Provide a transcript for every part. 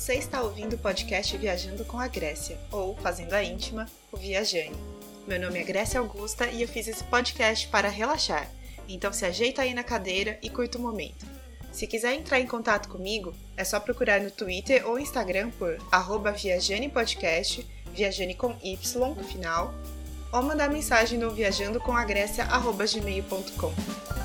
Você está ouvindo o podcast Viajando com a Grécia, ou Fazendo a Íntima, o Viajane. Meu nome é Grécia Augusta e eu fiz esse podcast para relaxar, então se ajeita aí na cadeira e curta o momento. Se quiser entrar em contato comigo, é só procurar no Twitter ou Instagram por arroba viajanepodcast, viajane com Y no final, ou mandar mensagem no viajandocomagrécia.gmail.com.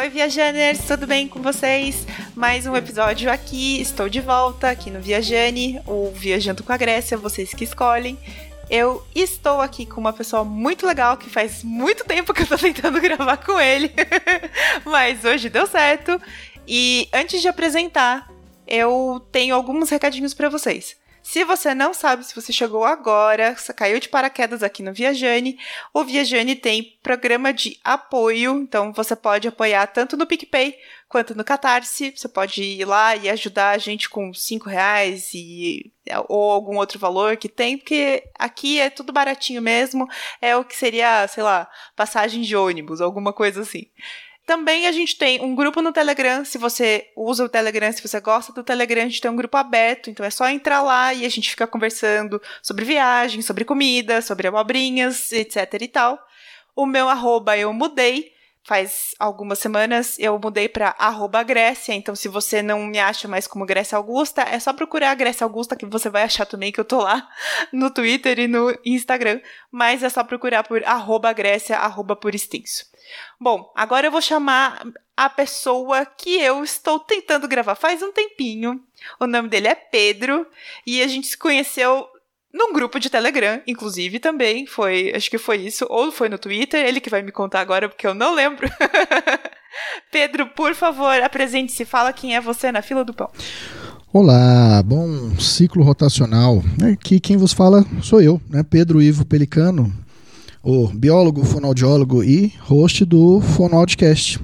Oi, viajaners, tudo bem com vocês? Mais um episódio aqui, estou de volta aqui no Viajane, ou Viajando com a Grécia, vocês que escolhem. Eu estou aqui com uma pessoa muito legal que faz muito tempo que eu tô tentando gravar com ele, mas hoje deu certo. E antes de apresentar, eu tenho alguns recadinhos para vocês. Se você não sabe, se você chegou agora, você caiu de paraquedas aqui no Viajane, o Viajane tem programa de apoio, então você pode apoiar tanto no PicPay quanto no Catarse. Você pode ir lá e ajudar a gente com cinco reais e, ou algum outro valor que tem, porque aqui é tudo baratinho mesmo. É o que seria, sei lá, passagem de ônibus, alguma coisa assim. Também a gente tem um grupo no Telegram. Se você usa o Telegram, se você gosta do Telegram, a gente tem um grupo aberto. Então é só entrar lá e a gente fica conversando sobre viagem, sobre comida, sobre abobrinhas, etc e tal. O meu arroba eu mudei. Faz algumas semanas eu mudei para arroba Grécia, então se você não me acha mais como Grécia Augusta, é só procurar a Grécia Augusta que você vai achar também que eu tô lá no Twitter e no Instagram, mas é só procurar por arroba Grécia, arroba por extenso. Bom, agora eu vou chamar a pessoa que eu estou tentando gravar faz um tempinho. O nome dele é Pedro e a gente se conheceu num grupo de Telegram, inclusive também. Foi, acho que foi isso, ou foi no Twitter. Ele que vai me contar agora porque eu não lembro. Pedro, por favor, apresente-se. Fala quem é você na fila do pão. Olá, bom ciclo rotacional. Aqui quem vos fala sou eu, né? Pedro Ivo Pelicano, o biólogo, fonoaudiólogo e host do Fonoaudiocast.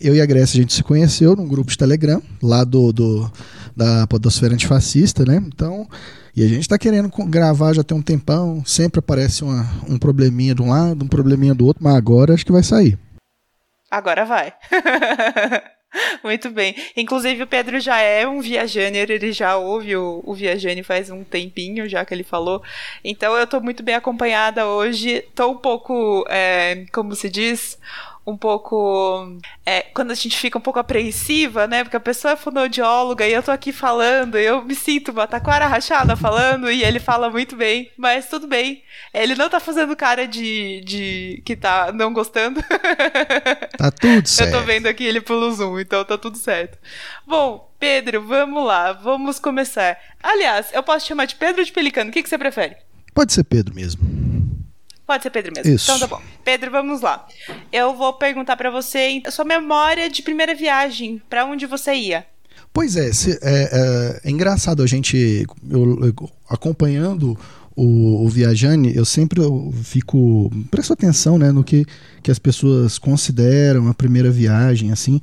Eu e a Grécia a gente se conheceu num grupo de Telegram, lá do, do da Podosfera Antifascista, né? Então, e a gente está querendo gravar já tem um tempão, sempre aparece uma, um probleminha de um lado, um probleminha do outro, mas agora acho que vai sair. Agora vai. Muito bem. Inclusive, o Pedro já é um viajaner, ele já ouve o, o faz um tempinho, já que ele falou. Então, eu tô muito bem acompanhada hoje. Tô um pouco, é, como se diz, um pouco. É, quando a gente fica um pouco apreensiva, né? Porque a pessoa é fonoaudióloga e eu tô aqui falando, eu me sinto uma taquara rachada falando e ele fala muito bem, mas tudo bem. Ele não tá fazendo cara de, de que tá não gostando. Tá tudo certo. Eu tô vendo aqui ele pelo Zoom, então tá tudo certo. Bom, Pedro, vamos lá, vamos começar. Aliás, eu posso chamar de Pedro ou de Pelicano? O que, que você prefere? Pode ser Pedro mesmo. Pode ser Pedro mesmo. Isso. Então tá bom. Pedro, vamos lá. Eu vou perguntar para você a sua memória de primeira viagem. Para onde você ia? Pois é, se, é, é, é, engraçado a gente eu, eu, acompanhando o, o Viajane, eu sempre eu fico presto atenção, né, no que, que as pessoas consideram a primeira viagem, assim.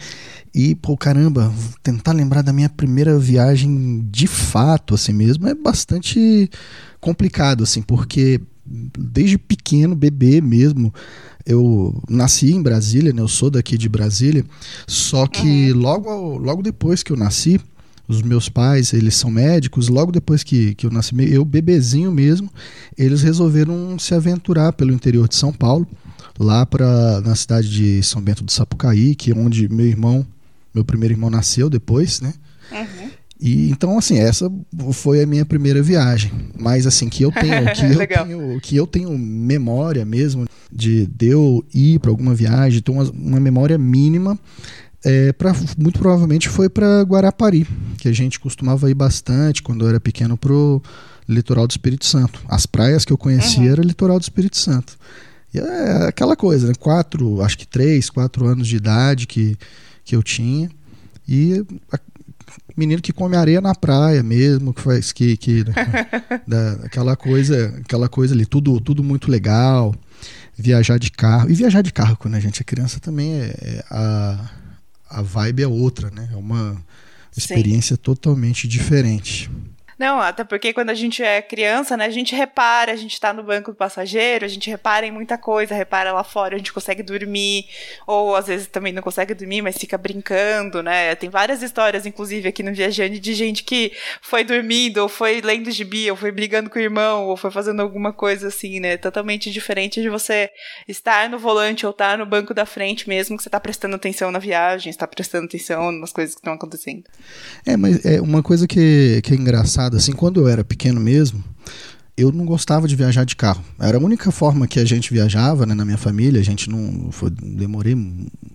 E, pô, caramba, tentar lembrar da minha primeira viagem de fato, assim mesmo, é bastante complicado, assim, porque desde pequeno, bebê mesmo. Eu nasci em Brasília, né? Eu sou daqui de Brasília. Só que uhum. logo, logo depois que eu nasci, os meus pais, eles são médicos, logo depois que, que eu nasci, eu bebezinho mesmo, eles resolveram se aventurar pelo interior de São Paulo, lá para na cidade de São Bento do Sapucaí, que é onde meu irmão, meu primeiro irmão nasceu depois, né? Uhum. E então assim, essa foi a minha primeira viagem, mas assim que eu tenho, que eu tenho, que eu tenho memória mesmo de, de eu ir para alguma viagem, ter uma, uma memória mínima é, pra, muito provavelmente foi para Guarapari, que a gente costumava ir bastante quando eu era pequeno pro litoral do Espírito Santo. As praias que eu conhecia uhum. era litoral do Espírito Santo. E é aquela coisa, né? Quatro, acho que três, quatro anos de idade que, que eu tinha. E menino que come areia na praia mesmo, que faz que, que da, aquela coisa, aquela coisa ali, tudo, tudo muito legal. Viajar de carro. E viajar de carro quando a gente é criança também é, é a, a vibe é outra, né? É uma experiência Sim. totalmente diferente. Não, até porque quando a gente é criança, né, a gente repara, a gente tá no banco do passageiro, a gente repara em muita coisa, repara lá fora, a gente consegue dormir, ou às vezes também não consegue dormir, mas fica brincando, né? Tem várias histórias, inclusive, aqui no Viajante, de gente que foi dormindo, ou foi lendo gibi, ou foi brigando com o irmão, ou foi fazendo alguma coisa assim, né? Totalmente diferente de você estar no volante ou estar no banco da frente mesmo, que você tá prestando atenção na viagem, está prestando atenção nas coisas que estão acontecendo. É, mas é uma coisa que, que é engraçada, assim, quando eu era pequeno mesmo, eu não gostava de viajar de carro. Era a única forma que a gente viajava, né, na minha família. A gente não foi, demorei,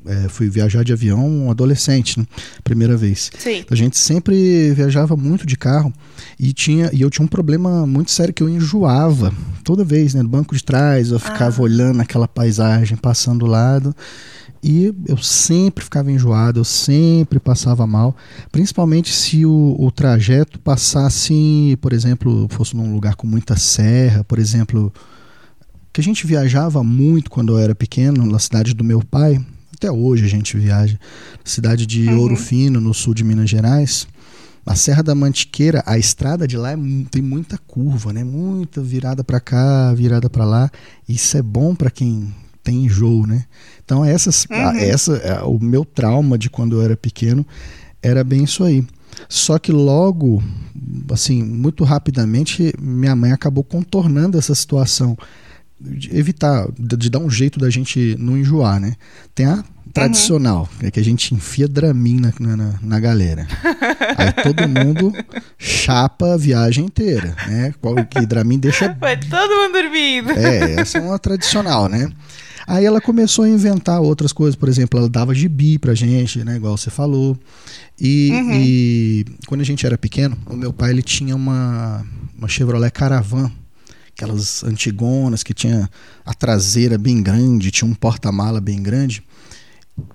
é, fui viajar de avião um adolescente, né, primeira vez. Sim. A gente sempre viajava muito de carro e tinha e eu tinha um problema muito sério que eu enjoava toda vez, né, no banco de trás eu ficava ah. olhando aquela paisagem passando do lado e eu sempre ficava enjoado, eu sempre passava mal, principalmente se o, o trajeto passasse, por exemplo, fosse num lugar com muita serra, por exemplo, que a gente viajava muito quando eu era pequeno, na cidade do meu pai, até hoje a gente viaja, cidade de uhum. Ouro Fino, no sul de Minas Gerais. A Serra da Mantiqueira, a estrada de lá é, tem muita curva, né? Muita virada para cá, virada para lá. Isso é bom para quem tem enjoo, né? Então essas, uhum. essa, o meu trauma de quando eu era pequeno era bem isso aí. Só que logo, assim, muito rapidamente, minha mãe acabou contornando essa situação, de evitar, de, de dar um jeito da gente não enjoar, né? Tem a tradicional, uhum. é que a gente enfia Dramin na, na, na, galera. Aí todo mundo chapa a viagem inteira, né? Que Dramin deixa. Vai todo mundo dormindo. É, essa é uma tradicional, né? Aí ela começou a inventar outras coisas, por exemplo, ela dava gibi pra gente, né, igual você falou. E, uhum. e quando a gente era pequeno, o meu pai ele tinha uma, uma Chevrolet Caravan, aquelas antigonas que tinha a traseira bem grande, tinha um porta-mala bem grande.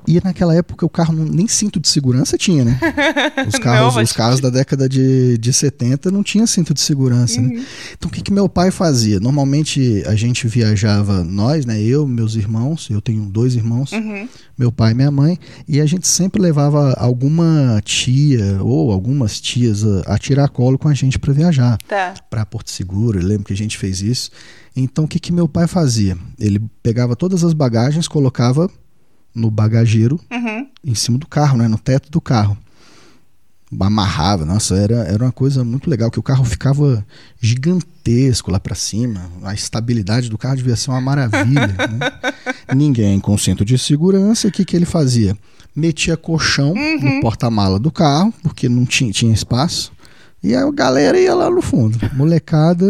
E naquela época o carro não, nem cinto de segurança tinha, né? Os carros, não, os carros da década de, de 70 não tinha cinto de segurança, né? uhum. né? Então o que, que meu pai fazia? Normalmente a gente viajava, nós, né? Eu, meus irmãos, eu tenho dois irmãos, uhum. meu pai e minha mãe, e a gente sempre levava alguma tia ou algumas tias a, a tirar colo com a gente para viajar. Tá. Para Porto Seguro, eu lembro que a gente fez isso. Então o que, que meu pai fazia? Ele pegava todas as bagagens, colocava no bagageiro, uhum. em cima do carro, né, no teto do carro. Amarrava, nossa, era, era uma coisa muito legal, que o carro ficava gigantesco lá para cima, a estabilidade do carro devia ser uma maravilha. né? Ninguém com cinto de segurança, o que, que ele fazia? Metia colchão uhum. no porta-mala do carro, porque não tinha, tinha espaço, e a galera ia lá no fundo, molecada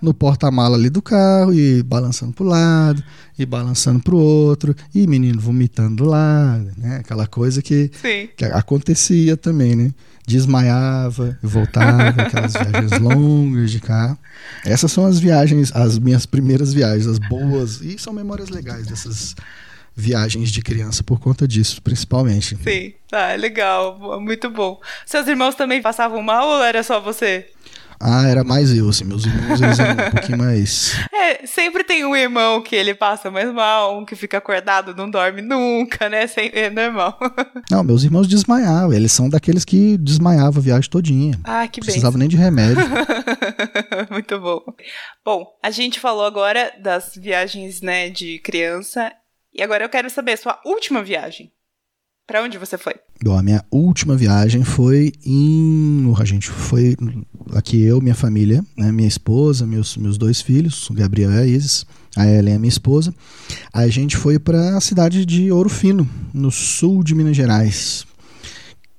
no porta-mala ali do carro e balançando pro lado, e balançando pro outro, e menino vomitando do lado, né? Aquela coisa que, que acontecia também, né? Desmaiava e voltava, aquelas viagens longas de carro. Essas são as viagens, as minhas primeiras viagens, as boas, e são memórias legais dessas viagens de criança por conta disso, principalmente. Sim, tá, legal, muito bom. Seus irmãos também passavam mal ou era só você? Ah, era mais eu, assim, meus irmãos eles eram um pouquinho mais. É, sempre tem um irmão que ele passa mais mal, um que fica acordado, não dorme nunca, né? É normal. Não, meus irmãos desmaiavam, eles são daqueles que desmaiavam a viagem todinha. Ah, que bem. Precisavam nem de remédio. Muito bom. Bom, a gente falou agora das viagens, né, de criança e agora eu quero saber sua última viagem. Para onde você foi? Bom, a minha última viagem foi em. A gente foi aqui, eu, minha família, né, minha esposa, meus, meus dois filhos, o Gabriel e a Isis, a Ellen, a minha esposa. A gente foi para a cidade de Ouro Fino, no sul de Minas Gerais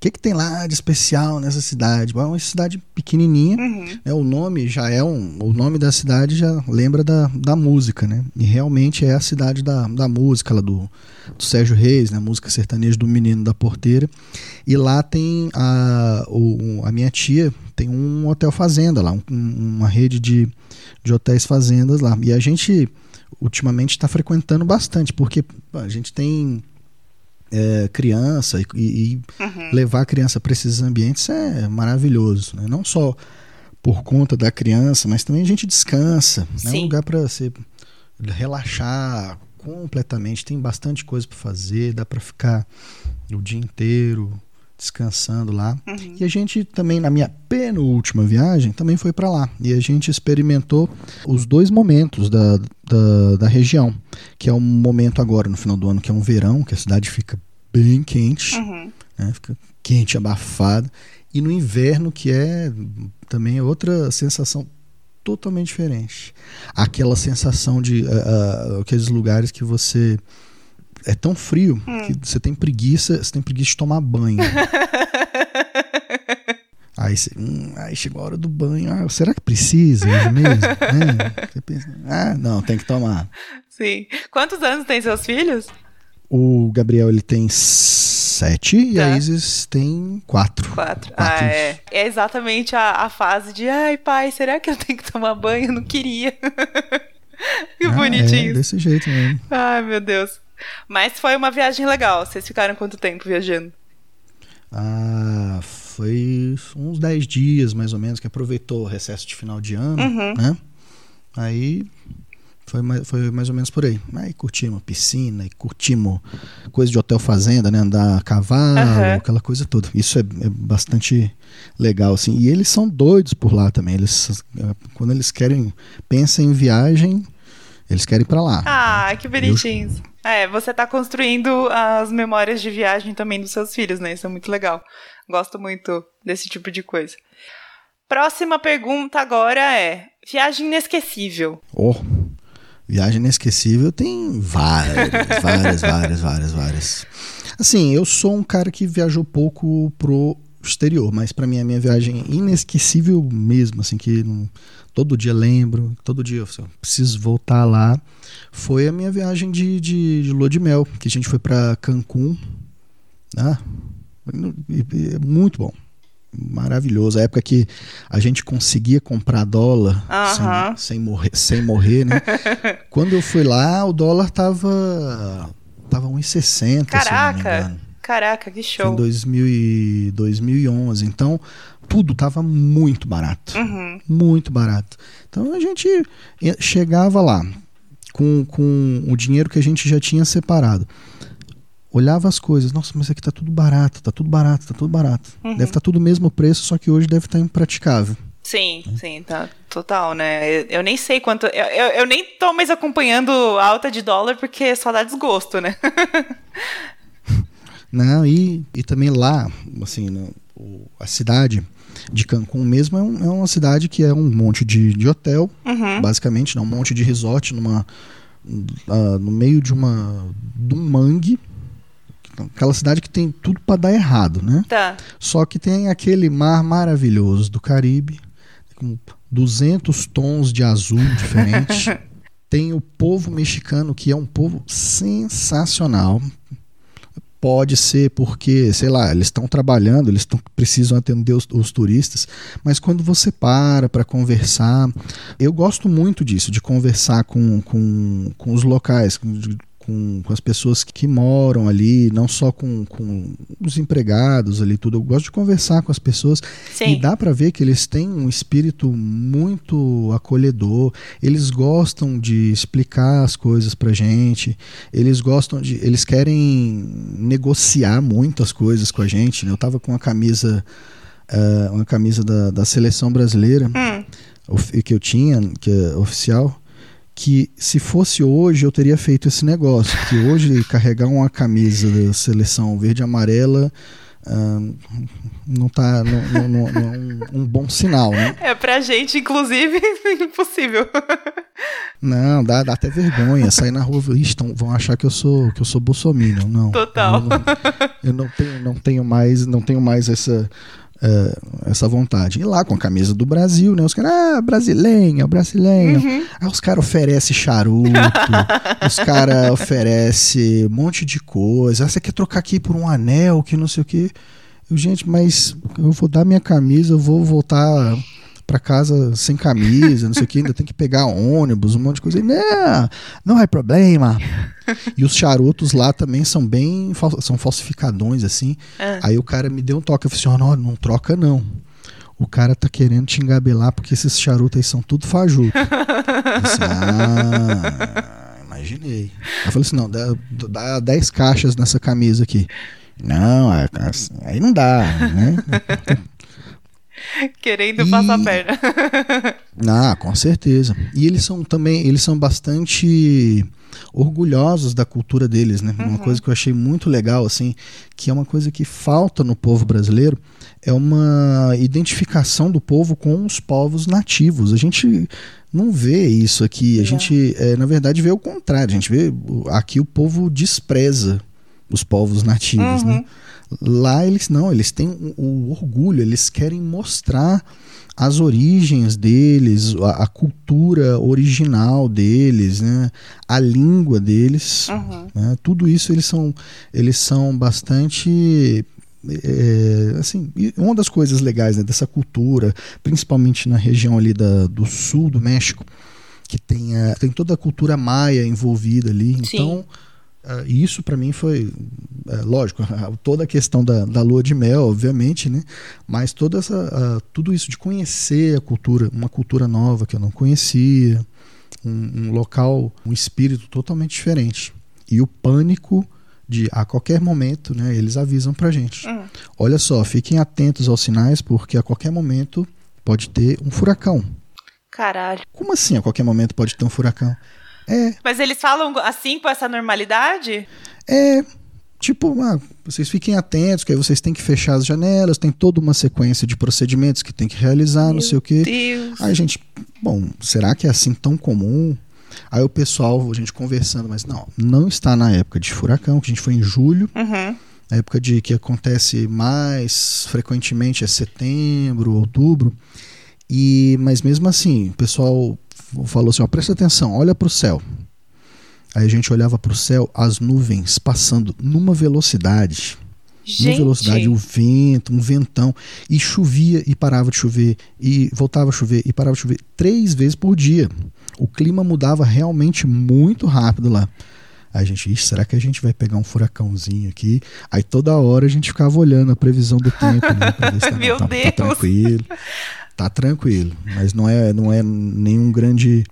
que, que tem lá de especial nessa cidade? é uma cidade pequenininha, uhum. né? o nome já é um, o nome da cidade já lembra da, da música, né? E realmente é a cidade da, da música lá do, do Sérgio Reis, né? música sertaneja do Menino da Porteira. E lá tem a, o, a minha tia tem um hotel fazenda lá, um, uma rede de, de hotéis fazendas lá. E a gente ultimamente está frequentando bastante, porque a gente tem é, criança e, e uhum. levar a criança para esses ambientes é maravilhoso. Né? Não só por conta da criança, mas também a gente descansa. Né? É um lugar para você relaxar completamente. Tem bastante coisa para fazer, dá para ficar o dia inteiro descansando lá. Uhum. E a gente também, na minha penúltima viagem, também foi para lá. E a gente experimentou os dois momentos da, da, da, região, que é um momento agora, no final do ano, que é um verão, que a cidade fica bem quente, uhum. né? fica quente, abafada. E no inverno, que é também outra sensação totalmente diferente. Aquela sensação de uh, uh, aqueles lugares que você é tão frio hum. que você tem preguiça, você tem preguiça de tomar banho. aí, você, hum, aí chegou a hora do banho. Ah, será que precisa mesmo? é, você pensa, ah, não, tem que tomar. Sim. Quantos anos tem seus filhos? O Gabriel ele tem sete tá. e a tá. Isis tem quatro. Quatro. quatro. Ah, é. É exatamente a, a fase de ai, pai, será que eu tenho que tomar banho? Eu não queria. que ah, bonitinho. É desse jeito mesmo. Ai, meu Deus. Mas foi uma viagem legal. Vocês ficaram quanto tempo viajando? Ah, foi uns 10 dias mais ou menos, que aproveitou o recesso de final de ano, uhum. né? Aí foi mais, foi mais ou menos por aí. Aí curtimos piscina, e curtimos coisa de hotel fazenda, né? Andar a cavalo, uhum. aquela coisa toda. Isso é, é, bastante legal, assim. E eles são doidos por lá também. Eles, quando eles querem, pensam em viagem, eles querem ir pra lá. Ah, né? que bonitinhos. Eu, é, você está construindo as memórias de viagem também dos seus filhos, né? Isso é muito legal. Gosto muito desse tipo de coisa. Próxima pergunta agora é: viagem inesquecível. Oh, viagem inesquecível tem várias, várias, várias, várias, várias. Assim, eu sou um cara que viajou pouco pro exterior, mas para mim a minha viagem inesquecível mesmo, assim que não, todo dia lembro, todo dia eu preciso voltar lá foi a minha viagem de, de, de lua de mel, que a gente foi para Cancún. Ah, muito bom. Maravilhoso. A época que a gente conseguia comprar dólar sem, sem, morrer, sem morrer, né? Quando eu fui lá, o dólar tava, tava 1,60. Caraca! Caraca, que show. Foi em 2000 e 2011. Então, tudo tava muito barato. Uhum. Muito barato. Então, a gente chegava lá, com, com o dinheiro que a gente já tinha separado. Olhava as coisas, nossa, mas aqui tá tudo barato, tá tudo barato, tá tudo barato. Uhum. Deve estar tá tudo o mesmo preço, só que hoje deve estar tá impraticável. Sim, sim, tá total, né? Eu, nem sei quanto. Eu, eu, eu, nem tô mais acompanhando a alta de dólar porque só dá desgosto, né? Não, e, e também lá, assim, no, a cidade de Cancún mesmo é, um, é, uma cidade que é um monte de, de hotel, uhum. basicamente, né? um monte de resort numa, uh, no meio de uma de um mangue. Aquela cidade que tem tudo para dar errado, né? Tá. Só que tem aquele mar maravilhoso do Caribe, com 200 tons de azul diferente. tem o povo mexicano, que é um povo sensacional. Pode ser porque, sei lá, eles estão trabalhando, eles tão, precisam atender os, os, turistas, mas quando você para para conversar, eu gosto muito disso, de conversar com, com, com os locais, com, com, com as pessoas que moram ali, não só com, com os empregados ali, tudo. Eu gosto de conversar com as pessoas Sim. e dá para ver que eles têm um espírito muito acolhedor. Eles gostam de explicar as coisas pra gente. Eles gostam de. Eles querem negociar muitas coisas com a gente. Né? Eu tava com uma camisa. Uh, uma camisa da, da seleção brasileira hum. que eu tinha, que é oficial que se fosse hoje eu teria feito esse negócio, que hoje carregar uma camisa da seleção verde e amarela uh, não tá não, não, não, é um, bom sinal, né? É pra gente, inclusive, impossível. Não, dá, dá até vergonha sair na rua, Ixi, vão achar que eu sou que eu sou bolsominion, não. Total. Eu, eu não tenho não tenho mais não tenho mais essa uh, essa vontade. E lá com a camisa do Brasil, né? Os caras, ah, brasileiro, brasileiro. Uhum. Aí os caras oferecem charuto, os caras oferecem um monte de coisa. Ah, você quer trocar aqui por um anel, que não sei o quê. Eu, gente, mas eu vou dar minha camisa, eu vou voltar para casa sem camisa, não sei o que, ainda tem que pegar ônibus, um monte de coisa. Não, não é problema. E os charutos lá também são bem, são falsificadões, assim. É. Aí o cara me deu um toque, eu falei assim, oh, não, não troca não. O cara tá querendo te engabelar porque esses charutos aí são tudo fajuto. Ah, imaginei. Eu falei assim, não, dá, dá 10 caixas nessa camisa aqui. Não, aí não dá, né? Querendo e... passar a perna. ah, com certeza. E eles são também, eles são bastante orgulhosos da cultura deles, né? Uhum. Uma coisa que eu achei muito legal, assim, que é uma coisa que falta no povo brasileiro, é uma identificação do povo com os povos nativos. A gente não vê isso aqui. A é. gente, é, na verdade, vê o contrário. A gente vê aqui o povo despreza os povos nativos, né? uhum. né? Lá eles não, eles têm o, o orgulho, eles querem mostrar as origens deles, a, a, cultura original deles, né? a língua deles, uhum. né? tudo isso eles são, eles são bastante é, assim, uma das coisas legais né, dessa cultura, principalmente na região ali da, do sul do México, que tem, a, tem toda a cultura maia envolvida ali. Sim. Então, Uh, isso para mim foi, uh, lógico, toda a questão da, da lua de mel, obviamente, né? Mas toda essa, uh, tudo isso de conhecer a cultura, uma cultura nova que eu não conhecia, um, um, local, um espírito totalmente diferente. E o pânico de a qualquer momento, né? Eles avisam pra gente. Uhum. Olha só, fiquem atentos aos sinais, porque a qualquer momento pode ter um furacão. Caralho. Como assim a qualquer momento pode ter um furacão? É. Mas eles falam assim com essa normalidade? É. Tipo, ah, vocês fiquem atentos, que aí vocês têm que fechar as janelas, tem toda uma sequência de procedimentos que tem que realizar, Meu não sei o quê. Deus. Aí a gente, bom, será que é assim tão comum? Aí o pessoal, a gente conversando, mas não, não está na época de furacão, que a gente foi em julho. Uhum. A época de que acontece mais frequentemente é setembro, outubro. E mas mesmo assim, o pessoal falou assim: ó, presta atenção, olha para o céu. Aí a gente olhava para o céu, as nuvens passando numa velocidade. Gente. Numa velocidade, o vento, um ventão. E chovia e parava de chover. E voltava a chover e parava de chover. Três vezes por dia. O clima mudava realmente muito rápido lá. Aí a gente, será que a gente vai pegar um furacãozinho aqui? Aí toda hora a gente ficava olhando a previsão do tempo, né? Pra ver se tá, Meu tá, Deus! Tá tranquilo tá tranquilo. Mas não é, não é nenhum grande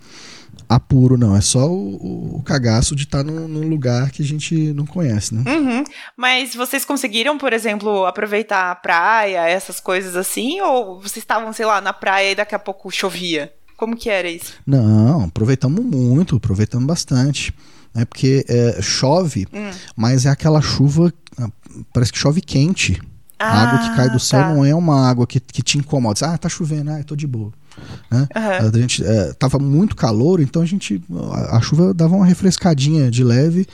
apuro, não. É só o, o cagaço de estar tá num, num, lugar que a gente não conhece, né? Uhum. Mas vocês conseguiram, por exemplo, aproveitar a praia, essas coisas assim? Ou vocês estavam, sei lá, na praia e daqui a pouco chovia? Como que era isso? Não, aproveitamos muito, aproveitamos bastante. É porque é, chove, hum. mas é aquela chuva, ah, parece que chove quente. Ah, a água que cai do céu tá. não é uma água que, que te incomoda. Ah, tá chovendo, ah, eu tô de boa. Né? Uhum. A gente é, tava muito calor, então a gente a, a, chuva dava uma refrescadinha de leve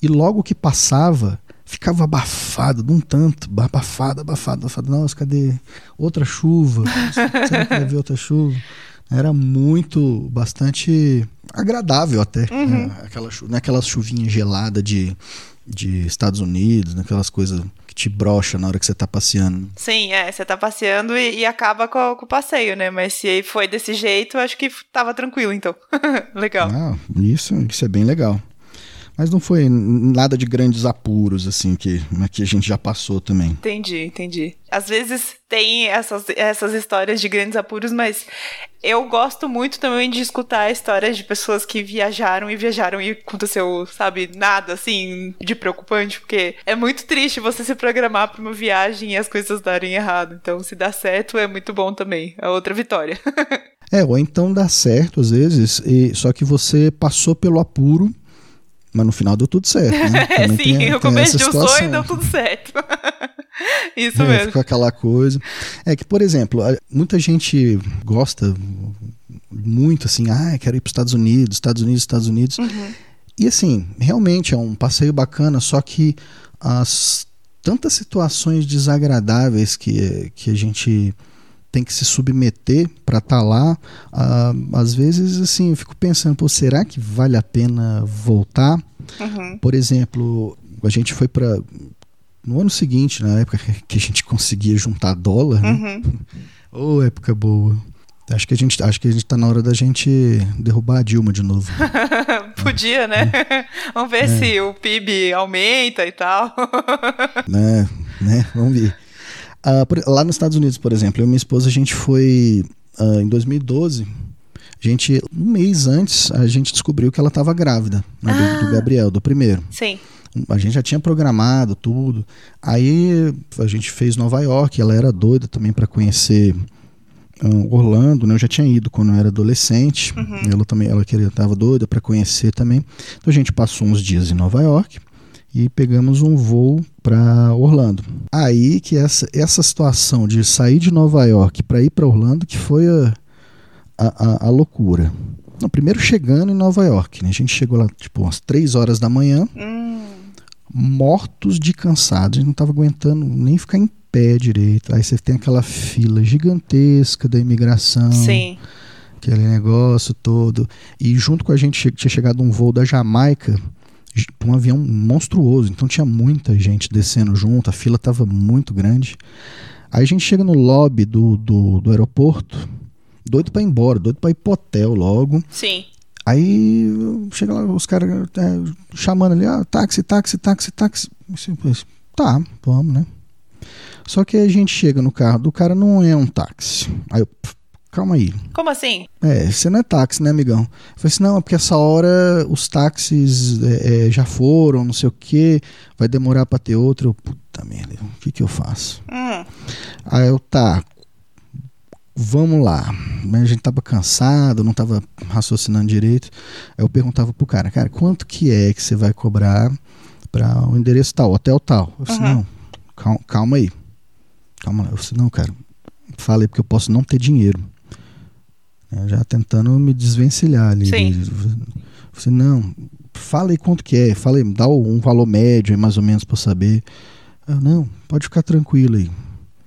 e logo que passava ficava abafado, de um tanto, abafado, abafado, abafado. Nossa, cadê outra chuva? Será que vai ver outra chuva? Era muito, bastante agradável até, né? uhum. né? aquela, naquela chuvinha gelada de, de Estados Unidos, naquelas coisas te brocha na hora que você tá passeando. Sim, é, você tá passeando e, e acaba com, com, o passeio, né? Mas se foi desse jeito, acho que tava tranquilo, então. legal. Ah, isso, isso é bem legal. Mas não foi nada de grandes apuros, assim, que, que a gente já passou também. Entendi, entendi. Às vezes tem essas, essas histórias de grandes apuros, mas eu gosto muito também de escutar histórias de pessoas que viajaram e viajaram e aconteceu, sabe, nada assim de preocupante, porque é muito triste você se programar para uma viagem e as coisas darem errado. Então, se dá certo, é muito bom também. É outra vitória. é, ou então dá certo às vezes, e, só que você passou pelo apuro mas no final deu tudo certo. Né? Sim, tem, o começo de um sonho deu tudo certo. Isso é, mesmo. Ficou aquela coisa. É que, por exemplo, muita gente gosta muito assim, ah, quero ir para os Estados Unidos, Estados Unidos, Estados Unidos. Uhum. E assim, realmente é um passeio bacana, só que as tantas situações desagradáveis que, que a gente tem que se submeter para estar tá lá. Uh, às vezes, assim, eu fico pensando, pô, será que vale a pena voltar? Uhum. Por exemplo, a gente foi para no ano seguinte, na época que a gente conseguia juntar dólar, né? Uhum. oh, época boa. Acho que a gente, acho que a gente tá na hora da gente derrubar a Dilma de novo. Podia, né? É. Vamos ver é. se o PIB aumenta e tal. né, né? Vamos ver. Uh, por, lá nos Estados Unidos, por exemplo, eu e minha esposa, a gente foi uh, em 2012. A gente, um mês antes, a gente descobriu que ela estava grávida, né, ah. do, do, ah. Gabriel, do primeiro. Sim. A gente já tinha programado tudo. Aí a gente fez Nova York, ela era doida também para conhecer um, Orlando, né? Eu já tinha ido quando eu era adolescente. Uhum. Ela também, ela queria, tava doida para conhecer também. Então a gente passou uns dias em Nova York e pegamos um voo para Orlando. Aí que essa, essa situação de sair de Nova York para ir para Orlando que foi a, a, a, loucura. Não, primeiro chegando em Nova York, né? A gente chegou lá tipo umas 3 horas da manhã, Hum. mortos de cansado, a gente não tava aguentando nem ficar em pé direito. Aí você tem aquela fila gigantesca da imigração, Sim. aquele negócio todo. E junto com a gente tinha chegado um voo da Jamaica, um avião monstruoso, então tinha muita gente descendo junto, a fila estava muito grande. Aí a gente chega no lobby do, do, do aeroporto, doido para ir embora, doido para ir pro hotel logo. Sim. Aí chega lá os caras é, chamando ali, ah, táxi, táxi, táxi, táxi. Assim, pois, Tá, vamos, né? Só que a gente chega no carro do cara, não é um táxi. Aí eu, "Pff, calma aí. Como assim? É, você não é táxi, né, amigão? Eu falei assim, não, é porque essa hora os táxis é, é, já foram, não sei o que, vai demorar pra ter outro. Eu, puta merda, o que que eu faço? Hum. Aí eu, tá, vamos lá. A gente tava cansado, não tava raciocinando direito. Aí eu perguntava pro cara, cara, quanto que é que você vai cobrar para o endereço tal, hotel tal? Eu falei, Uhum. não, calma, calma aí. Calma lá. Eu falei, não, cara, fala aí porque eu posso não ter dinheiro. Eu já tentando me desvencilhar ali. Sim. Falei, não, fala aí quanto que é, fala aí, dá um valor médio aí mais ou menos pra eu saber. Não, pode ficar tranquilo aí.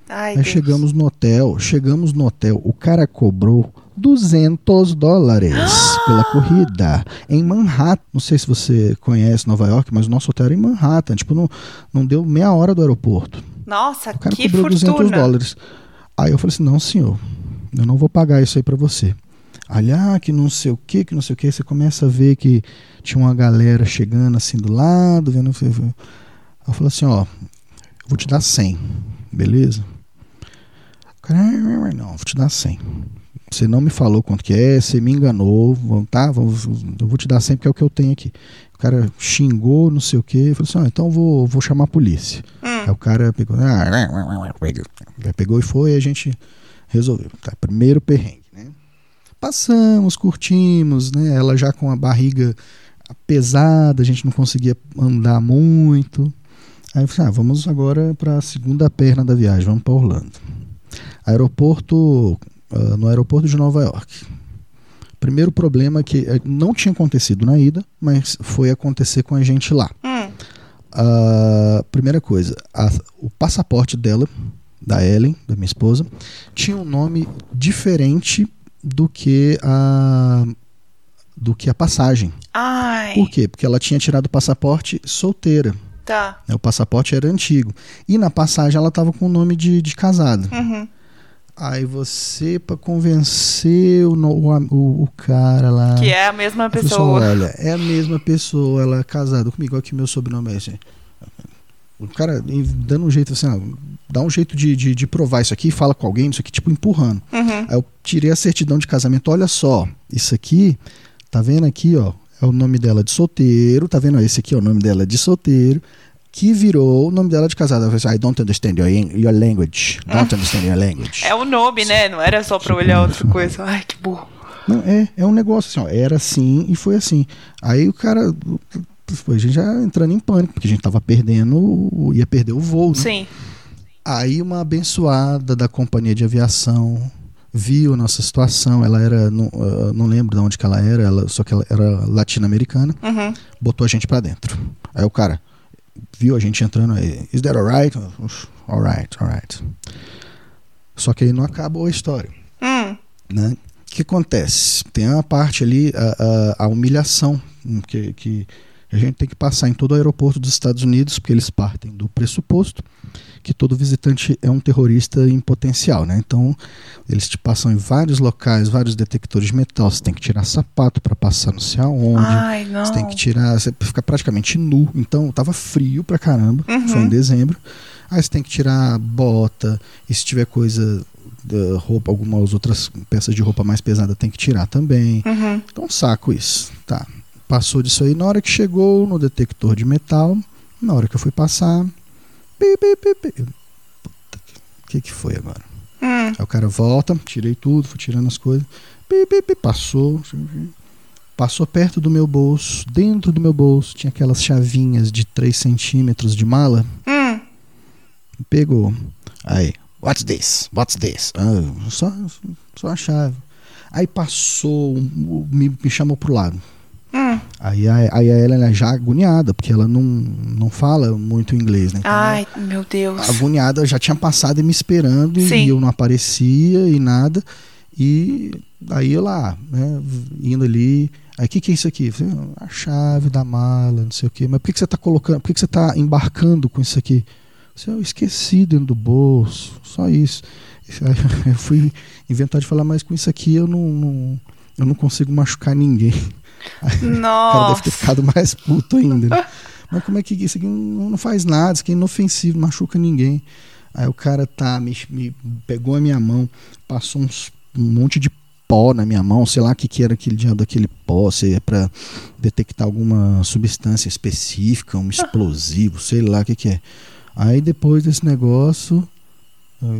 Ai, Aí Deus. chegamos no hotel, chegamos no hotel, o cara cobrou 200 dólares pela corrida em Manhattan. Não sei se você conhece Nova York, mas o nosso hotel era em Manhattan. Tipo, não, não deu meia hora do aeroporto. Nossa, O cara que cobrou fortuna. 200 dólares. Aí eu falei assim: não, senhor, eu não vou pagar isso aí pra você. Aí, ah, que não sei o que, que não sei o que. Você começa a ver que tinha uma galera chegando assim do lado, vendo. Eu falei assim: ó, eu vou te dar 100, beleza? O cara, "Ah, não, vou te dar 100. Você não me falou quanto que é, você me enganou, vamos- tá? Vamos- Eu vou te dar 100 porque é o que eu tenho aqui. O cara xingou, não sei o que. Falei assim: ó, então eu vou, vou chamar a polícia. Hum. Aí o cara pegou, ah, pegou e foi, e a gente resolveu. Tá, primeiro perrengue, né? Passamos, curtimos, né? Ela já com a barriga pesada, a gente não conseguia andar muito. Aí eu falei, ah, vamos agora para a segunda perna da viagem, vamos para Orlando. Aeroporto, ah, no aeroporto de Nova York. Primeiro problema que eh, não tinha acontecido na ida, mas foi acontecer com a gente lá. Hum. A primeira coisa, a- o passaporte dela, da Ellen, da minha esposa, tinha um nome diferente do que a do que a passagem. Ai. Por quê? Porque ela tinha tirado o passaporte solteira. Tá. né? O passaporte era antigo. E na passagem ela estava com o nome de, de casada. Uhum. Aí você, para convencer o, o, o, cara lá. Que é a mesma a pessoa, olha, é a mesma pessoa, ela é casada comigo, aqui meu sobrenome é esse. O cara dando um jeito assim, ó, dá um jeito de, de, de provar isso aqui, fala com alguém, isso aqui, tipo, empurrando. Uhum. Aí eu tirei a certidão de casamento, olha só, isso aqui, tá vendo aqui, ó, é o nome dela de solteiro, tá vendo? Esse aqui é o nome dela de solteiro, que virou o nome dela de casada. Eu falei assim, I don't understand your, your language, don't understand your language. É o nome, né? Não era só pra olhar outra coisa. Ai, que burro. Não, é, é um negócio assim, ó, era assim e foi assim. Aí o cara, a gente já entrando em pânico, porque a gente tava perdendo, ia perder o voo, né? Sim. Aí uma abençoada da companhia de aviação viu a nossa situação, ela era, não, ah, não lembro de onde que ela era, ela, só que ela era latino-americana, Uhum. botou a gente pra dentro. Aí o cara viu a gente entrando aí, is that alright? Alright, alright. Só que aí não acabou a história Hum. né? O que acontece? Tem uma parte ali, a, a, a humilhação hum, que, que a gente tem que passar em todo o aeroporto dos Estados Unidos, porque eles partem do pressuposto que todo visitante é um terrorista em potencial, né? Então, eles te passam em vários locais, vários detectores de metal, você tem que tirar sapato para passar não sei aonde. Ai, não. Você tem que tirar, você fica praticamente nu. Então tava frio pra caramba, Uhum. foi em dezembro. Aí você tem que tirar bota, e se tiver coisa, roupa, algumas outras peças de roupa mais pesada tem que tirar também. Uhum. Então um saco isso. Tá. Passou disso aí, na hora que chegou no detector de metal, Na hora que eu fui passar. Pi, pi, pi, pi. O que, que foi agora? Hum. Aí o cara volta, tirei tudo, fui tirando as coisas. Pi, pi, pi, passou. Passou perto do meu bolso. Dentro do meu bolso tinha aquelas chavinhas de 3 centímetros de mala. Hum. Pegou. Aí, what's this? What's this? Ah, só, só a chave. Aí passou, me, me chamou pro lado. Hum. Aí a, aí a Ellen é já agoniada, porque ela não, não fala muito inglês, né? Então, Ai, meu Deus. agoniada, já tinha passado e me esperando Sim. e eu não aparecia e nada. E aí lá, né, indo ali. Aí o que, que é isso aqui? Falei, "Ah, a chave da mala, não sei o quê. Mas por que, que você está colocando, por que, que você está embarcando com isso aqui? Eu, falei, eu esqueci dentro do bolso, só isso. Aí eu fui inventar de falar, mas com isso aqui eu não, não- eu não consigo machucar ninguém. O cara deve Nossa. ter ficado mais puto ainda. né? Mas como é que isso aqui não, não faz nada, isso aqui é inofensivo, não machuca ninguém. Aí o cara tá, me, me pegou a minha mão, passou uns, um monte de pó na minha mão, sei lá o que, que era aquele diabo daquele pó, se é pra detectar alguma substância específica, um explosivo, sei lá o que, que é. Aí depois desse negócio,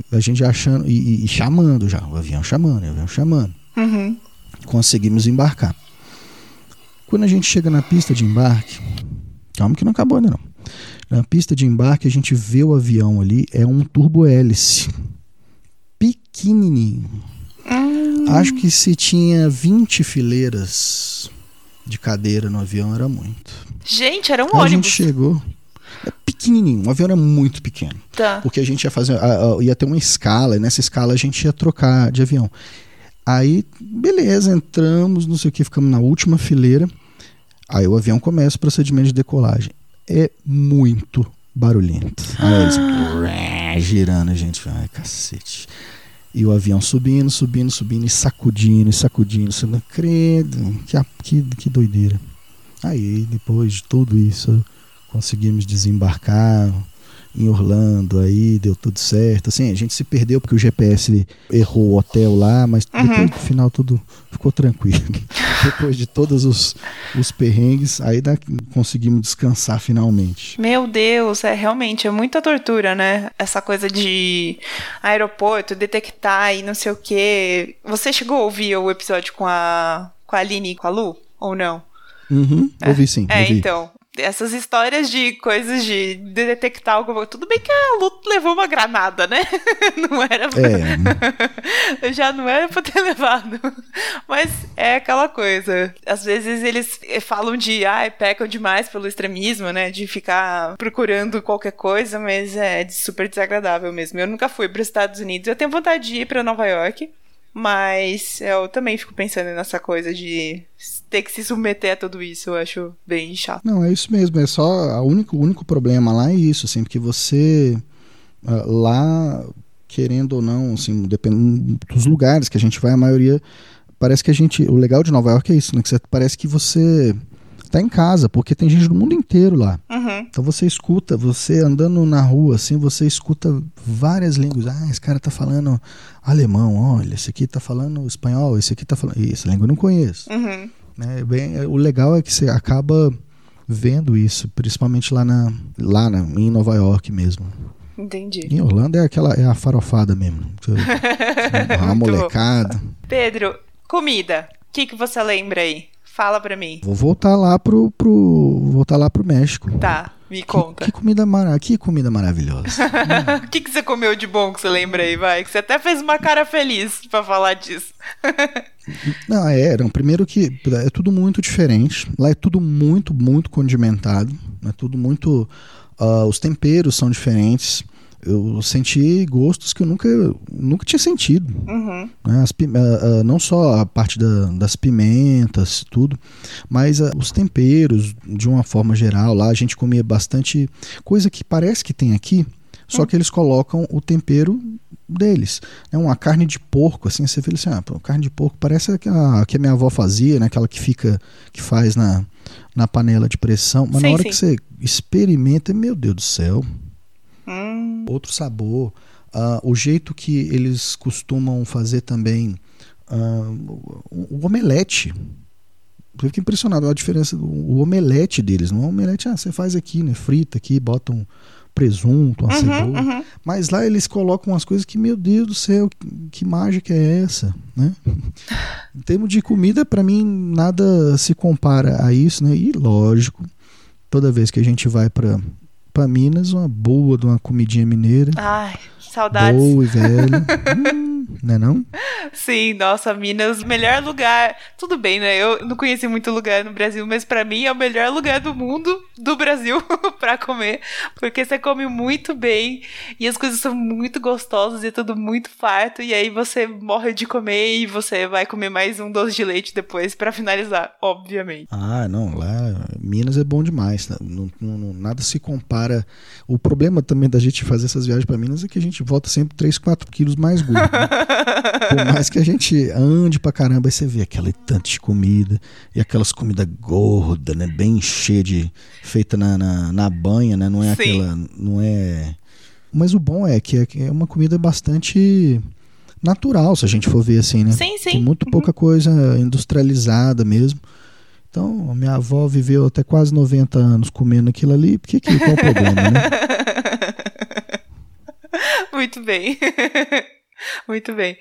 a gente achando, e, e- e chamando já, o avião chamando, o avião chamando Uhum. conseguimos embarcar. Quando a gente chega na pista de embarque, calma que não acabou ainda não. Na pista de embarque a gente vê o avião ali, é um turbo hélice, pequenininho. Hum. Acho que se tinha 20 fileiras de cadeira no avião era muito. Gente, era um a gente ônibus. chegou, é pequenininho, o avião era muito pequeno Tá. porque a gente ia fazer, a- a- ia ter uma escala, e nessa escala a gente ia trocar de avião. Aí, beleza, entramos, não sei o que, ficamos na última fileira. Aí o avião começa o procedimento de decolagem. É muito barulhento. Aí eles "Ué", girando, gente, ai cacete. E o avião subindo, subindo, subindo, e sacudindo, e sacudindo. Não credo, que, que, que doideira. Aí, depois de tudo isso, conseguimos desembarcar em Orlando, aí deu tudo certo. Assim, a gente se perdeu porque o GPS errou o hotel lá, mas Uhum. depois no final tudo ficou tranquilo. Depois de todos os, os perrengues, aí dá- conseguimos descansar finalmente. Meu Deus, é realmente é muita tortura, né? Essa coisa de aeroporto, detectar e não sei o quê. Você chegou a ouvir o episódio com a com a Aline e com a Lu ou não? Uhum, ouvi sim, É, ouvi. então. Essas histórias de coisas de detectar alguma Tudo bem que a Lu levou uma granada, né? Não era pra... É, Já não era pra ter levado. Mas é aquela coisa. Às vezes eles falam de, ai, pecam demais pelo extremismo, né? De ficar procurando qualquer coisa, mas é super desagradável mesmo. Eu nunca fui para os Estados Unidos. Eu tenho vontade de ir para Nova York. Mas eu também fico pensando nessa coisa de ter que se submeter a tudo isso. Eu acho bem chato. Não, é isso mesmo. É só a único, o único problema lá é isso, assim, porque você ah, lá, querendo ou não, assim, dependendo dos lugares que a gente vai, a maioria parece que a gente, o legal de Nova York é isso, né? Que você, parece que você tá em casa, porque tem gente do mundo inteiro lá. Uhum. Então você escuta, você andando na rua, assim, você escuta várias línguas. Ah, esse cara tá falando alemão, olha, esse aqui tá falando espanhol, esse aqui tá falando. Essa língua eu não conheço Uhum. Né? Bem, o legal é que você acaba vendo isso, principalmente lá na lá na, em Nova York mesmo. Entendi. Em Orlando é aquela é a farofada mesmo. A molecada. Pedro, comida. O que, que você lembra aí? Fala pra mim. Vou voltar lá pro, pro voltar lá pro México. Tá, me Que, conta. que comida mara, que comida maravilhosa. O que, que você comeu de bom que você lembra aí, vai? Que você até fez uma cara feliz pra falar disso. Não, é, não, primeiro que é tudo muito diferente. Lá é tudo muito, muito condimentado. É tudo muito. ah, os temperos são diferentes. Eu senti gostos que eu nunca, nunca tinha sentido. Uhum. né? As ah, ah, não só a parte da- das pimentas, tudo, mas ah, os temperos, de uma forma geral. Lá a gente comia bastante coisa que parece que tem aqui, só que eles colocam o tempero deles. É uma carne de porco, assim, você vê assim, ah, pô, carne de porco parece a que a, minha avó fazia, né? Aquela que fica, que faz na, na panela de pressão. Mas na Sim, hora sim. que você experimenta, meu Deus do céu, Hum, outro sabor. Ah, o jeito que eles costumam fazer também ah, o, o omelete. Eu fiquei impressionado a diferença do o omelete deles. Não é um omelete, ah, você faz aqui, né? Frita aqui, bota um presunto, uma Uhum, cebola. uhum. Mas lá eles colocam umas coisas que, meu Deus do céu, que, que mágica é essa, né? em termos de comida, pra mim, nada se compara a isso, né? E lógico, toda vez que a gente vai pra para Minas, uma boa de uma comidinha mineira. Ai, saudades. Boa e velha. hum, não é não? Sim, nossa, Minas, melhor lugar. Tudo bem, né? Eu não conheci muito lugar no Brasil, mas pra mim é o melhor lugar do mundo, do Brasil, pra comer, porque você come muito bem e as coisas são muito gostosas e é tudo muito farto e aí você morre de comer e você vai comer mais um doce de leite depois pra finalizar, obviamente. Ah, não, lá Minas é bom demais. Não, não- não- nada se compara. O problema também da gente fazer essas viagens para Minas é que a gente volta sempre 3, 4 quilos mais gordo. né? Por mais que a gente ande pra caramba, aí você vê aquele tanto de comida e aquelas comidas gordas, né? Bem cheia de. feita na, na, na banha, né? Não é Sim. aquela. Não é. Mas o bom é que é, é uma comida bastante natural, se a gente for ver assim, né? Sim, sim. Tem muito pouca coisa industrializada mesmo. Então, a minha avó viveu até quase 90 anos comendo aquilo ali. Por que qual o problema, né? Muito bem. Muito bem.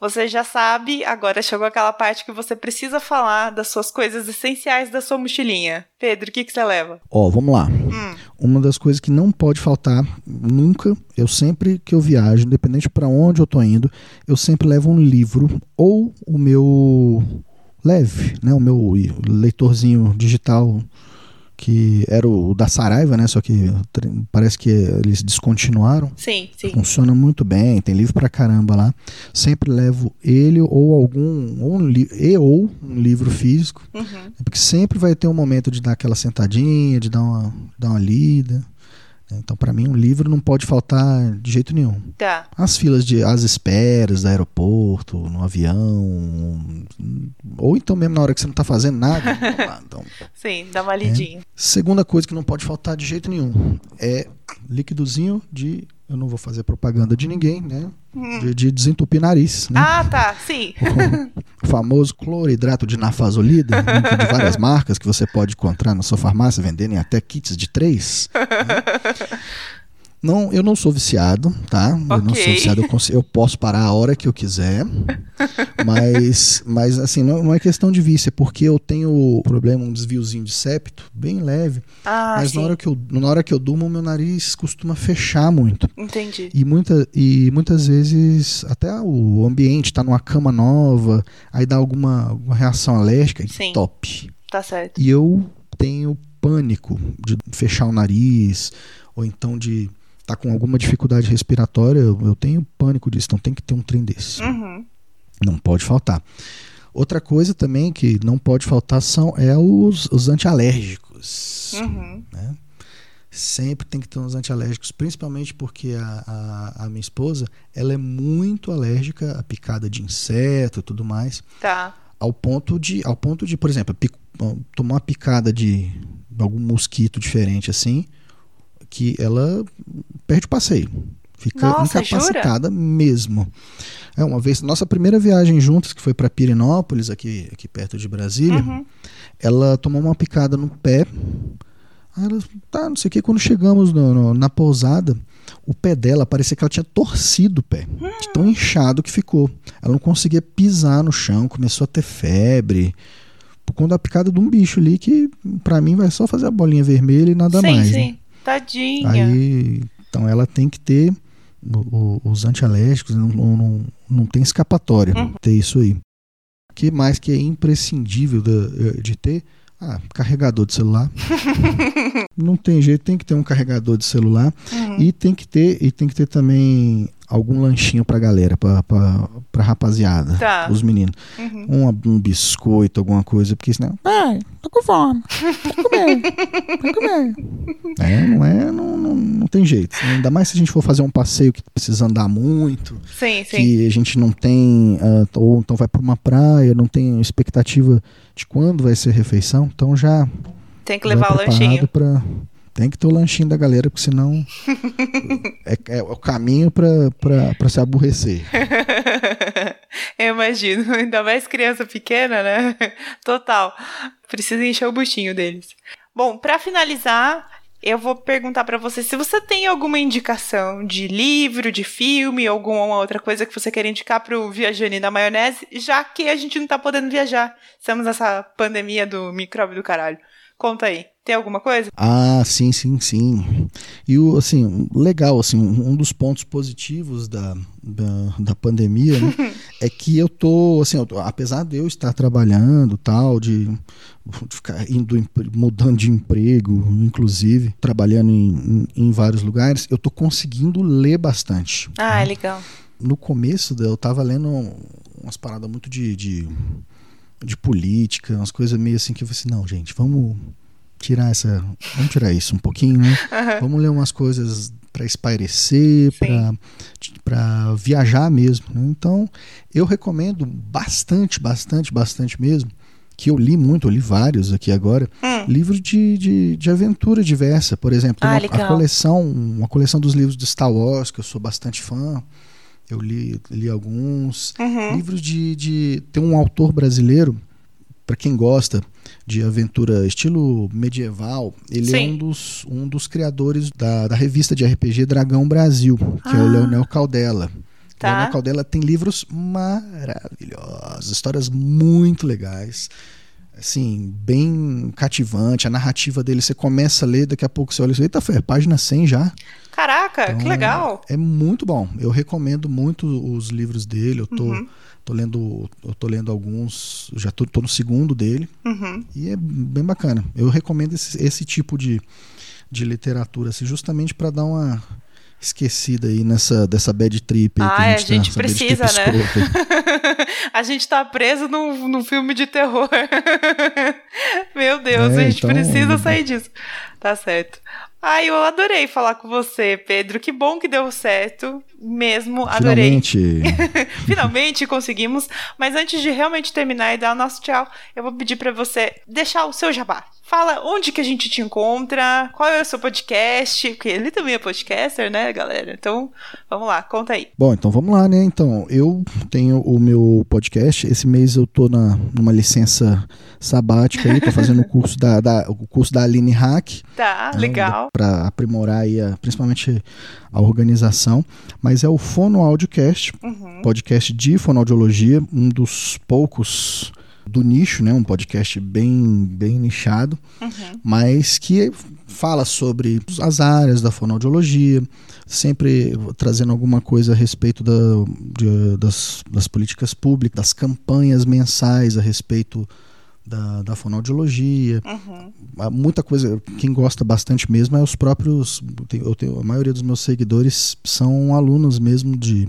Você já sabe, agora chegou aquela parte que você precisa falar das suas coisas essenciais da sua mochilinha. Pedro, o que, que você leva? Ó, vamos lá. Hum, Uma das coisas que não pode faltar nunca, eu sempre que eu viajo, independente para onde eu tô indo, eu sempre levo um livro ou o meu leve, né, o meu leitorzinho digital que era o da Saraiva, né, só que parece que eles descontinuaram. sim, sim. Funciona muito bem, tem livro pra caramba lá. Sempre levo ele ou algum ou um e ou um livro físico, Uhum. porque sempre vai ter um momento de dar aquela sentadinha, de dar uma, dar uma lida. Então, pra mim, um livro não pode faltar de jeito nenhum. Tá. As filas de as esperas do aeroporto, no avião, ou então mesmo na hora que você não tá fazendo nada. lá, então, Sim, dá uma lidinha. Segunda coisa que não pode faltar de jeito nenhum é líquidozinho de. Eu não vou fazer propaganda de ninguém, né? De, de desentupir nariz, né? Ah, tá. Sim. O famoso cloridrato de nafazolida, né, que de várias marcas que você pode encontrar na sua farmácia, vendendo em até kits de três. né? Não, eu não sou viciado, tá? Eu não sou viciado, eu, cons- eu posso parar a hora que eu quiser. Mas, mas assim, não, não é questão de vício, é porque eu tenho problema, um desviozinho de septo, bem leve. Ah, Mas sim. na hora, que eu, na hora que eu durmo, meu nariz costuma fechar muito. Entendi. E, muita, e muitas vezes até o ambiente está numa cama nova, aí dá alguma, alguma reação alérgica, Sim. top. Tá certo. E eu tenho pânico de fechar o nariz, ou então de estar com alguma dificuldade respiratória, eu, eu tenho pânico disso, então tem que ter um trem desse. Uhum. Não pode faltar. Outra coisa também que não pode faltar são é os, os antialérgicos. Uhum. né? Sempre tem que ter uns antialérgicos, principalmente porque a, a, a minha esposa ela é muito alérgica a picada de inseto e tudo mais, Tá. ao ponto de, ao ponto de por exemplo, pic- tomar uma picada de algum mosquito diferente assim, que ela perde o passeio. Fica Nossa, incapacitada mesmo. É, uma vez, nossa primeira viagem juntos, que foi para Pirinópolis, aqui, aqui perto de Brasília, Uhum. ela tomou uma picada no pé. Aí ela, tá, não sei o que. Quando chegamos no- no- na pousada, o pé dela parecia que ela tinha torcido o pé, tão inchado que ficou. Ela não conseguia pisar no chão, começou a ter febre. Por conta da picada de um bicho ali que, pra mim, vai só fazer a bolinha vermelha e nada sim, mais. sim. né? Tadinha. Aí, então ela tem que ter o- o- os antialérgicos, não, não, não, tem escapatória Uhum. ter isso aí. O que mais que é imprescindível da- de ter? Ah, carregador de celular. não tem jeito, tem que ter um carregador de celular Uhum. e tem que ter e tem que ter também algum lanchinho pra galera, pra, pra, pra rapaziada, Tá. os meninos. Uhum. Um, um biscoito, alguma coisa, porque senão. Pai, tô com fome. Quer comer? Quer comer? É, não é, não, não, não tem jeito. Ainda mais se a gente for fazer um passeio que precisa andar muito, Sim, sim. que a gente não tem, ah, ou então vai para uma praia, não tem expectativa de quando vai ser a refeição, então já Tem que levar o lanchinho. pra- Tem que ter o lanchinho da galera, porque senão é, é o caminho para se aborrecer. Eu imagino. Ainda mais criança pequena, né? Total. Precisa encher o buchinho deles. Bom, para finalizar, eu vou perguntar para você se você tem alguma indicação de livro, de filme, alguma outra coisa que você quer indicar pro Viajane da Maionese, já que a gente não tá podendo viajar. Estamos nessa pandemia do micróbio do caralho. Conta aí. Tem alguma coisa? Ah, sim, sim, sim. E o assim, legal, assim, um dos pontos positivos da, da, da pandemia né, é que eu tô, assim, eu tô, apesar de eu estar trabalhando, tal, de, de ficar indo mudando de emprego, inclusive trabalhando em, em, em vários lugares, eu tô conseguindo ler bastante. Ah, né? legal. No começo eu tava lendo umas paradas muito de, de de política, umas coisas meio assim que eu falei assim, não, gente, vamos tirar essa. Vamos tirar isso um pouquinho, né? Uhum. Vamos ler umas coisas para espairecer, para viajar mesmo. Né? Então, eu recomendo bastante, bastante, bastante mesmo. Que eu li muito, eu li vários aqui agora, hum. livros de, de, de, aventura diversa. Por exemplo, ah, uma, a coleção, uma coleção dos livros de Star Wars, que eu sou bastante fã. Eu li, li alguns. Uhum. Livros de, de. Tem um autor brasileiro, para quem gosta de aventura estilo medieval, ele é Sim. é um dos, um dos criadores da, da revista de RPG Dragão Brasil, que ah. é o ah. Leonel Caldela. Tá. Leonel Caldela tem livros maravilhosos, histórias muito legais assim, bem cativante. A narrativa dele, você começa a ler, daqui a pouco você olha e eita, foi a página 100 já. Caraca, então, que legal. É, é, muito bom. Eu recomendo muito os livros dele. Eu tô, uhum. Tô lendo, eu tô lendo alguns, já tô, tô no segundo dele. Uhum. E é bem bacana. Eu recomendo esse, esse tipo de, de literatura, assim, justamente para dar uma esquecida aí nessa dessa bad trip ah, que a gente, a gente tá, precisa, né? a gente tá preso num, num filme de terror. Meu Deus, é, a gente então... precisa sair disso. Tá certo. Ai, eu adorei falar com você, Pedro. Que bom que deu certo. Mesmo, adorei. Finalmente. Finalmente conseguimos. Mas antes de realmente terminar e dar o nosso tchau, eu vou pedir para você deixar o seu jabá. Fala onde que a gente te encontra, qual é o seu podcast, porque ele também é podcaster, né, galera? Então, vamos lá, conta aí. Bom, então vamos lá, né? Então, eu tenho o meu podcast. Esse mês eu tô na, numa licença sabática aí, tô fazendo o curso da, da, o curso da Aline Hack. Tá, né, legal. Para aprimorar aí, a, principalmente a organização. Mas é o Fono Audiocast, uhum. podcast de fonoaudiologia, um dos poucos do nicho, né? Um podcast bem, bem nichado, uhum. mas que fala sobre as áreas da fonoaudiologia, sempre trazendo alguma coisa a respeito da, de, das, das políticas públicas, das campanhas mensais a respeito da, da fonoaudiologia. Uhum. Muita coisa, quem gosta bastante mesmo é os próprios. Eu tenho, a maioria dos meus seguidores são alunos mesmo de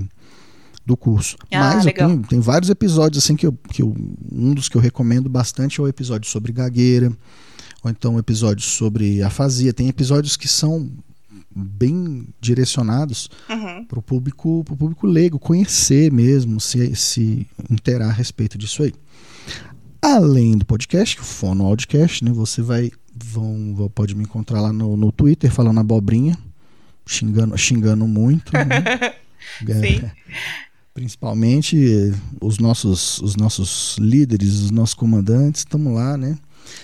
do curso. Ah, Mas legal. eu tenho, tem vários episódios assim que eu, que eu. Um dos que eu recomendo bastante é o episódio sobre gagueira, ou então episódios sobre afasia. Tem episódios que são bem direcionados uhum. para o público, pro público leigo, conhecer mesmo, se, se interar a respeito disso aí. Além do podcast, o Fono Audiocast, né? Você vai vão, pode me encontrar lá no, no Twitter falando abobrinha, xingando, xingando muito. Né? Sim. Principalmente os nossos, os nossos líderes, os nossos comandantes, estamos lá, né?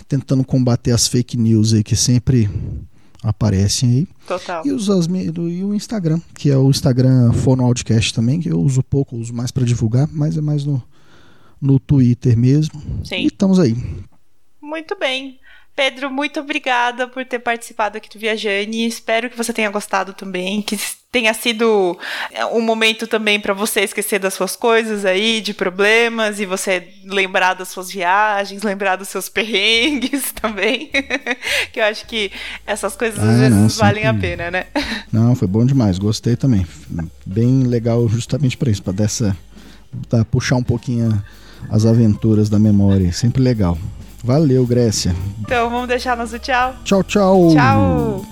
Tentando combater as fake news aí que sempre aparecem aí. Total. E, os, e o Instagram, que é o Instagram Fono Outcast também, que eu uso pouco, uso mais para divulgar, mas é mais no, no Twitter mesmo. Sim. E estamos aí. Muito bem. Pedro, muito obrigada por ter participado aqui do Viajane. Espero que você tenha gostado também, que tenha sido é, um momento também para você esquecer das suas coisas aí, de problemas, e você lembrar das suas viagens, lembrar dos seus perrengues também. que eu acho que essas coisas ah, às vezes não, valem a pena, né? Não, foi bom demais, gostei também. Bem legal justamente para isso, para dessa puxar um pouquinho as aventuras da memória, sempre legal. Valeu, Grécia. Então vamos deixar nosso tchau. Tchau, tchau. Tchau.